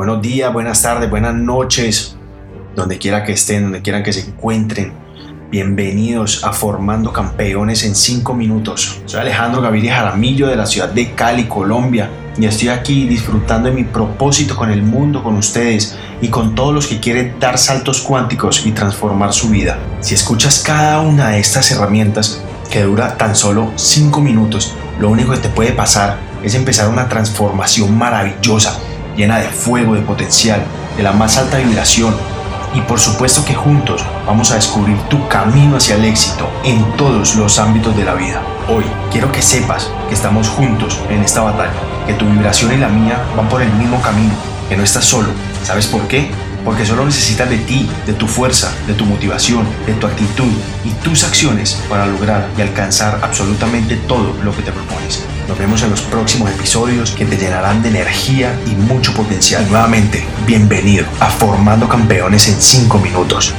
Buenos días, buenas tardes, buenas noches, donde quiera que estén, donde quieran que se encuentren. Bienvenidos a Formando Campeones en 5 minutos. Soy Alejandro Gaviria Jaramillo de la ciudad de Cali, Colombia, y estoy aquí disfrutando de mi propósito con el mundo, con ustedes y con todos los que quieren dar saltos cuánticos y transformar su vida. Si escuchas cada una de estas herramientas, que dura tan solo 5 minutos, lo único que te puede pasar es empezar una transformación maravillosa, llena de fuego, de potencial, de la más alta vibración. Y por supuesto que juntos vamos a descubrir tu camino hacia el éxito en todos los ámbitos de la vida. Hoy quiero que sepas que estamos juntos en esta batalla, que tu vibración y la mía van por el mismo camino, que no estás solo. ¿Sabes por qué? Porque solo necesitas de ti, de tu fuerza, de tu motivación, de tu actitud y tus acciones para lograr y alcanzar absolutamente todo lo que te propones. Nos vemos en los próximos episodios que te llenarán de energía y mucho potencial. nuevamente, bienvenido a Formando Campeones en 5 minutos.